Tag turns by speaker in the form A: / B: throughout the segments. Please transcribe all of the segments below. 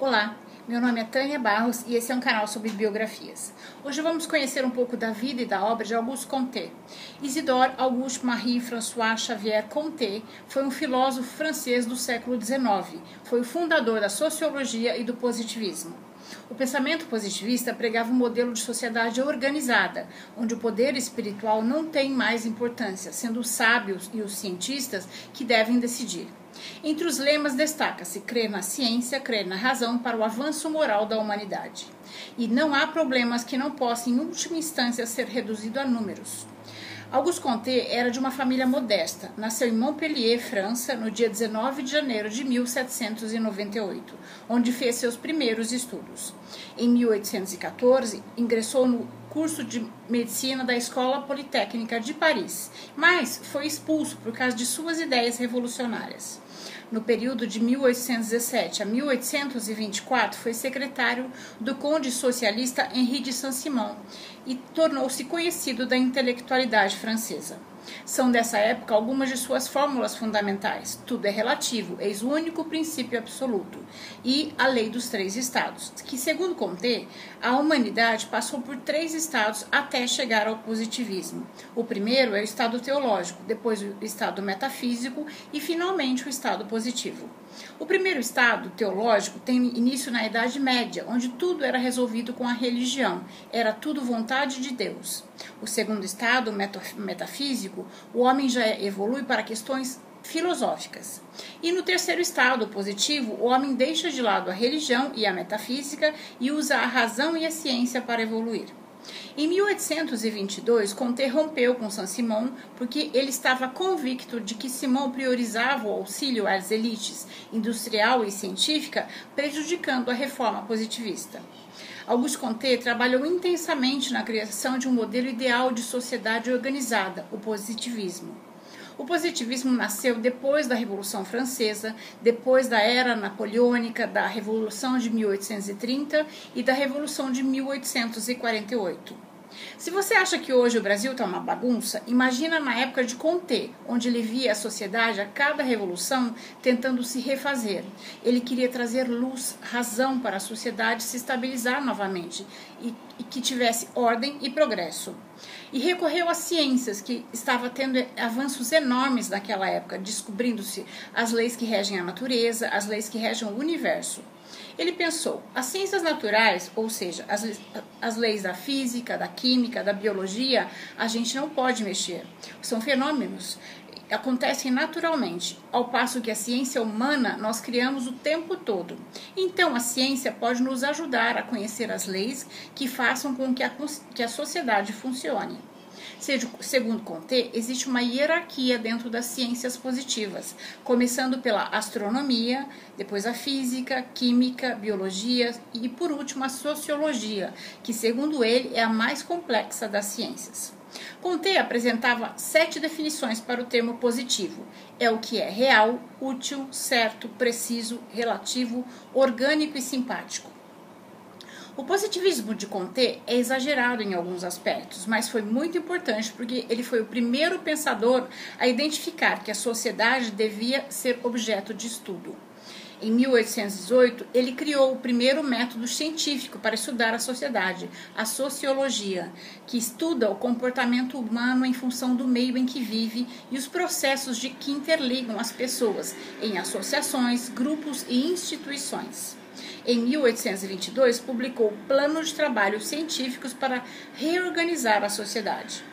A: Olá, meu nome é Tânia Barros e esse é um canal sobre biografias. Hoje vamos conhecer um pouco da vida e da obra de Auguste Comte. Isidore Auguste Marie François Xavier Comte foi um filósofo francês do século XIX. Foi o fundador da sociologia e do positivismo. O pensamento positivista pregava um modelo de sociedade organizada, onde o poder espiritual não tem mais importância, sendo os sábios e os cientistas que devem decidir. Entre os lemas destaca-se crer na ciência, crer na razão para o avanço moral da humanidade. E não há problemas que não possam, em última instância, ser reduzidos a números. Auguste Comte era de uma família modesta. Nasceu em Montpellier, França, no dia 19 de janeiro de 1798, onde fez seus primeiros estudos. Em 1814, ingressou no curso de medicina da Escola Politécnica de Paris, mas foi expulso por causa de suas ideias revolucionárias. No período de 1817 a 1824, foi secretário do conde socialista Henri de Saint-Simon e tornou-se conhecido da intelectualidade francesa. São dessa época algumas de suas fórmulas fundamentais. Tudo é relativo, eis o único princípio absoluto. E a lei dos três estados, que, segundo Comte, a humanidade passou por três estados até chegar ao positivismo. O primeiro é o estado teológico, depois o estado metafísico e, finalmente, o estado positivo. O primeiro estado teológico tem início na Idade Média, onde tudo era resolvido com a religião, era tudo vontade de Deus. O segundo estado, metafísico, o homem já evolui para questões filosóficas. E no terceiro estado, positivo, o homem deixa de lado a religião e a metafísica e usa a razão e a ciência para evoluir. Em 1822, Comte rompeu com Saint-Simon porque ele estava convicto de que Simon priorizava o auxílio às elites industrial e científica, prejudicando a reforma positivista. Auguste Comte trabalhou intensamente na criação de um modelo ideal de sociedade organizada, o positivismo. O positivismo nasceu depois da Revolução Francesa, depois da era napoleônica, da Revolução de 1830 e da Revolução de 1848. Se você acha que hoje o Brasil está uma bagunça, imagina na época de Comte, onde ele via a sociedade a cada revolução tentando se refazer. Ele queria trazer luz, razão para a sociedade se estabilizar novamente e, e que tivesse ordem e progresso. E recorreu às ciências, que estava tendo avanços enormes naquela época, descobrindo-se as leis que regem a natureza, as leis que regem o universo. Ele pensou: as ciências naturais, ou seja, as, as leis da física, da química, da biologia, a gente não pode mexer. São fenômenos acontecem naturalmente, ao passo que a ciência humana nós criamos o tempo todo. Então, a ciência pode nos ajudar a conhecer as leis que façam com que a, que a sociedade funcione. Segundo Comte, existe uma hierarquia dentro das ciências positivas, começando pela astronomia, depois a física, química, biologia e, por último, a sociologia, que, segundo ele, é a mais complexa das ciências. Comte apresentava sete definições para o termo positivo. É o que é real, útil, certo, preciso, relativo, orgânico e simpático. O positivismo de Comte é exagerado em alguns aspectos, mas foi muito importante porque ele foi o primeiro pensador a identificar que a sociedade devia ser objeto de estudo. Em 1818, ele criou o primeiro método científico para estudar a sociedade, a sociologia, que estuda o comportamento humano em função do meio em que vive e os processos de que interligam as pessoas em associações, grupos e instituições. Em 1822, publicou Planos de Trabalhos Científicos para reorganizar a sociedade.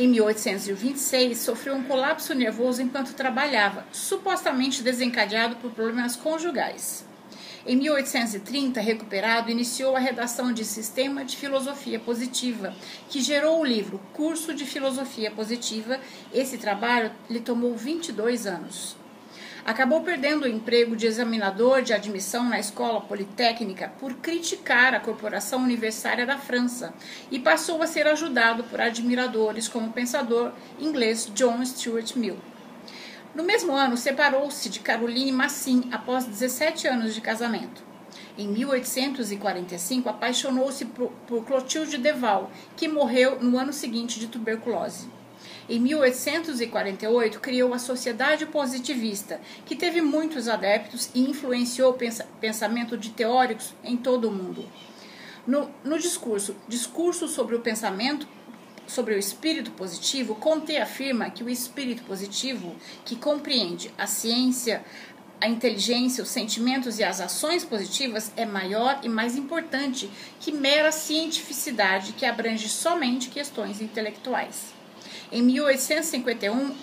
A: Em 1826, sofreu um colapso nervoso enquanto trabalhava, supostamente desencadeado por problemas conjugais. Em 1830, recuperado, iniciou a redação de Sistema de Filosofia Positiva, que gerou o livro Curso de Filosofia Positiva. Esse trabalho lhe tomou 22 anos. Acabou perdendo o emprego de examinador de admissão na escola politécnica por criticar a Corporação Universitária da França e passou a ser ajudado por admiradores como o pensador inglês John Stuart Mill. No mesmo ano, separou-se de Caroline Massin após 17 anos de casamento. Em 1845, apaixonou-se por, Clotilde Deval, que morreu no ano seguinte de tuberculose. Em 1848, criou a Sociedade Positivista, que teve muitos adeptos e influenciou o pensamento de teóricos em todo o mundo. No, no discurso Discurso sobre o Pensamento sobre o espírito positivo, Conte afirma que o espírito positivo, que compreende a ciência, a inteligência, os sentimentos e as ações positivas, é maior e mais importante que mera cientificidade que abrange somente questões intelectuais. Em 1851,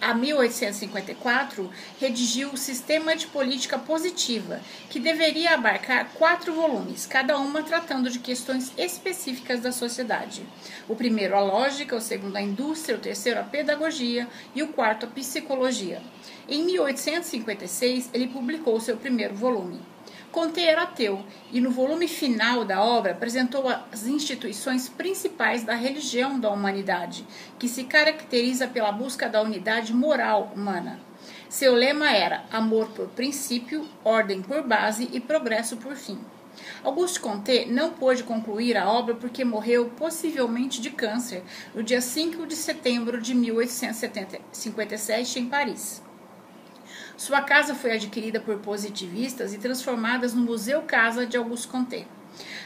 A: a 1854, redigiu o Sistema de Política Positiva, que deveria abarcar quatro volumes, cada uma tratando de questões específicas da sociedade. O primeiro, a lógica, o segundo, a indústria, o terceiro, a pedagogia e o quarto, a psicologia. Em 1856, ele publicou seu primeiro volume. Conte era ateu e, no volume final da obra, apresentou as instituições principais da religião da humanidade, que se caracteriza pela busca da unidade moral humana. Seu lema era amor por princípio, ordem por base e progresso por fim. Auguste Comte não pôde concluir a obra porque morreu possivelmente de câncer no dia 5 de setembro de 1857 em Paris. Sua casa foi adquirida por positivistas e transformada no Museu Casa de Auguste Comte.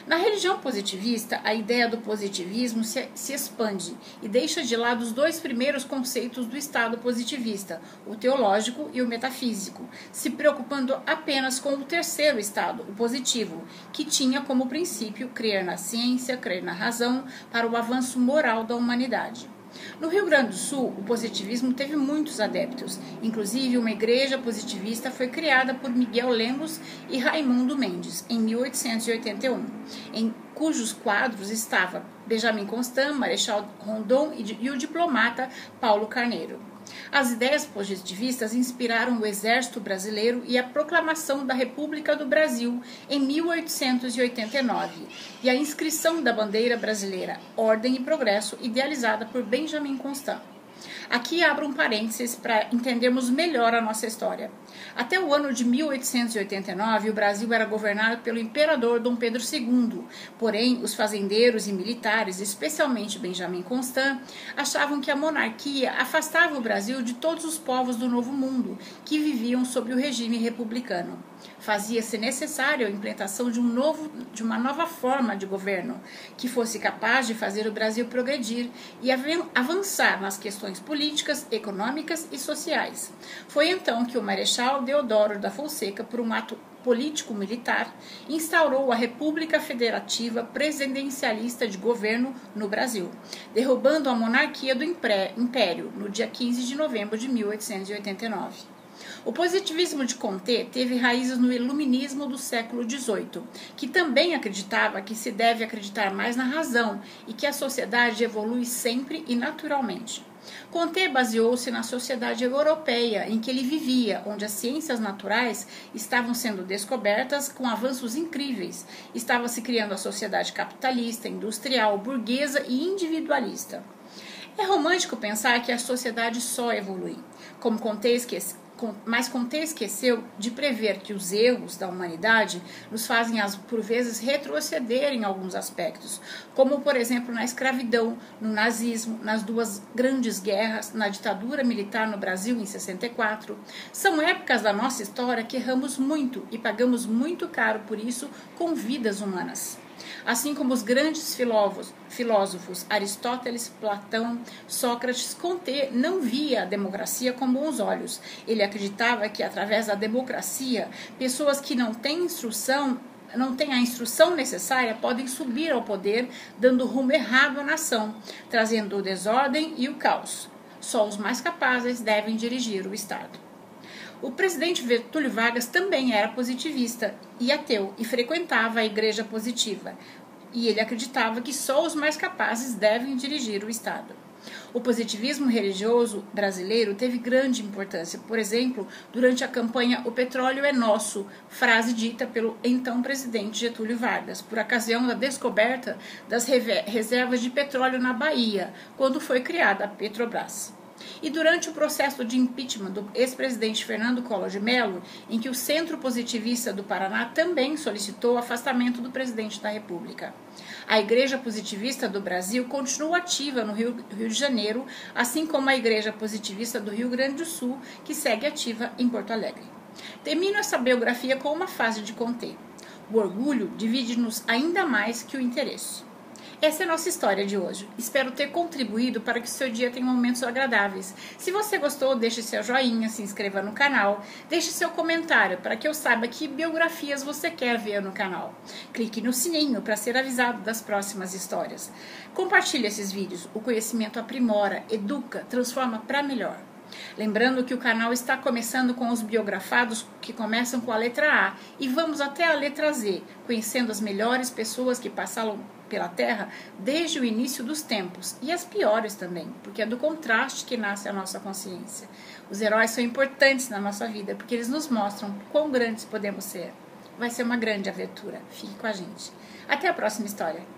A: Na religião positivista, a ideia do positivismo se, se, expande e deixa de lado os dois primeiros conceitos do Estado positivista, o teológico e o metafísico, se preocupando apenas com o terceiro estado, o positivo, que tinha como princípio crer na ciência, crer na razão, para o avanço moral da humanidade. No Rio Grande do Sul, o positivismo teve muitos adeptos. Inclusive, uma igreja positivista foi criada por Miguel Lemos e Raimundo Mendes em 1881, em cujos quadros estava Benjamin Constant, Marechal Rondon e o diplomata Paulo Carneiro. As ideias positivistas inspiraram o Exército Brasileiro e a proclamação da República do Brasil em 1889 e a inscrição da bandeira brasileira Ordem e Progresso, idealizada por Benjamin Constant. Aqui abro um parênteses para entendermos melhor a nossa história. Até o ano de 1889, o Brasil era governado pelo imperador Dom Pedro II. Porém, os fazendeiros e militares, especialmente Benjamin Constant, achavam que a monarquia afastava o Brasil de todos os povos do Novo Mundo que viviam sob o regime republicano. Fazia-se necessária a implantação de, um novo, de uma nova forma de governo que fosse capaz de fazer o Brasil progredir e avançar nas questões políticas, econômicas e sociais. Foi então que o Marechal Deodoro da Fonseca, por um ato político-militar, instaurou a República Federativa Presidencialista de Governo no Brasil, derrubando a monarquia do Império no dia 15 de novembro de 1889. O positivismo de Comte teve raízes no iluminismo do século XVIII, que também acreditava que se deve acreditar mais na razão e que a sociedade evolui sempre e naturalmente. Comte baseou-se na sociedade europeia em que ele vivia, onde as ciências naturais estavam sendo descobertas com avanços incríveis. Estava se criando a sociedade capitalista, industrial, burguesa e individualista. É romântico pensar que a sociedade só evolui. Como Comte mas Comte esqueceu de prever que os erros da humanidade nos fazem, por vezes, retroceder em alguns aspectos, como, por exemplo, na escravidão, no nazismo, nas duas grandes guerras, na ditadura militar no Brasil em 64. São épocas da nossa história que erramos muito e pagamos muito caro por isso com vidas humanas. Assim como os grandes filósofos, filósofos Aristóteles, Platão, Sócrates, Comte não via a democracia com bons olhos. Ele acreditava que através da democracia, pessoas que não têm instrução não têm a instrução necessária podem subir ao poder, dando rumo errado à nação, trazendo o desordem e o caos. Só os mais capazes devem dirigir o Estado. O presidente Getúlio Vargas também era positivista e ateu e frequentava a igreja positiva. E ele acreditava que só os mais capazes devem dirigir o Estado. O positivismo religioso brasileiro teve grande importância, por exemplo, durante a campanha O Petróleo é Nosso, frase dita pelo então presidente Getúlio Vargas, por ocasião da descoberta das reservas de petróleo na Bahia, quando foi criada a Petrobras. E durante o processo de impeachment do ex-presidente Fernando Collor de Mello, em que o Centro Positivista do Paraná também solicitou o afastamento do presidente da República. A Igreja Positivista do Brasil continua ativa no Rio, Rio de Janeiro, assim como a Igreja Positivista do Rio Grande do Sul, que segue ativa em Porto Alegre. Termino essa biografia com uma fase de conter. O orgulho divide-nos ainda mais que o interesse. Essa é a nossa história de hoje. Espero ter contribuído para que o seu dia tenha momentos agradáveis. Se você gostou, deixe seu joinha, se inscreva no canal, deixe seu comentário para que eu saiba que biografias você quer ver no canal. Clique no sininho para ser avisado das próximas histórias. Compartilhe esses vídeos. O conhecimento aprimora, educa, transforma para melhor. Lembrando que o canal está começando com os biografados que começam com a letra A e vamos até a letra Z, conhecendo as melhores pessoas que passaram pela Terra desde o início dos tempos e as piores também, porque é do contraste que nasce a nossa consciência. Os heróis são importantes na nossa vida porque eles nos mostram quão grandes podemos ser. Vai ser uma grande aventura. Fique com a gente. Até a próxima história.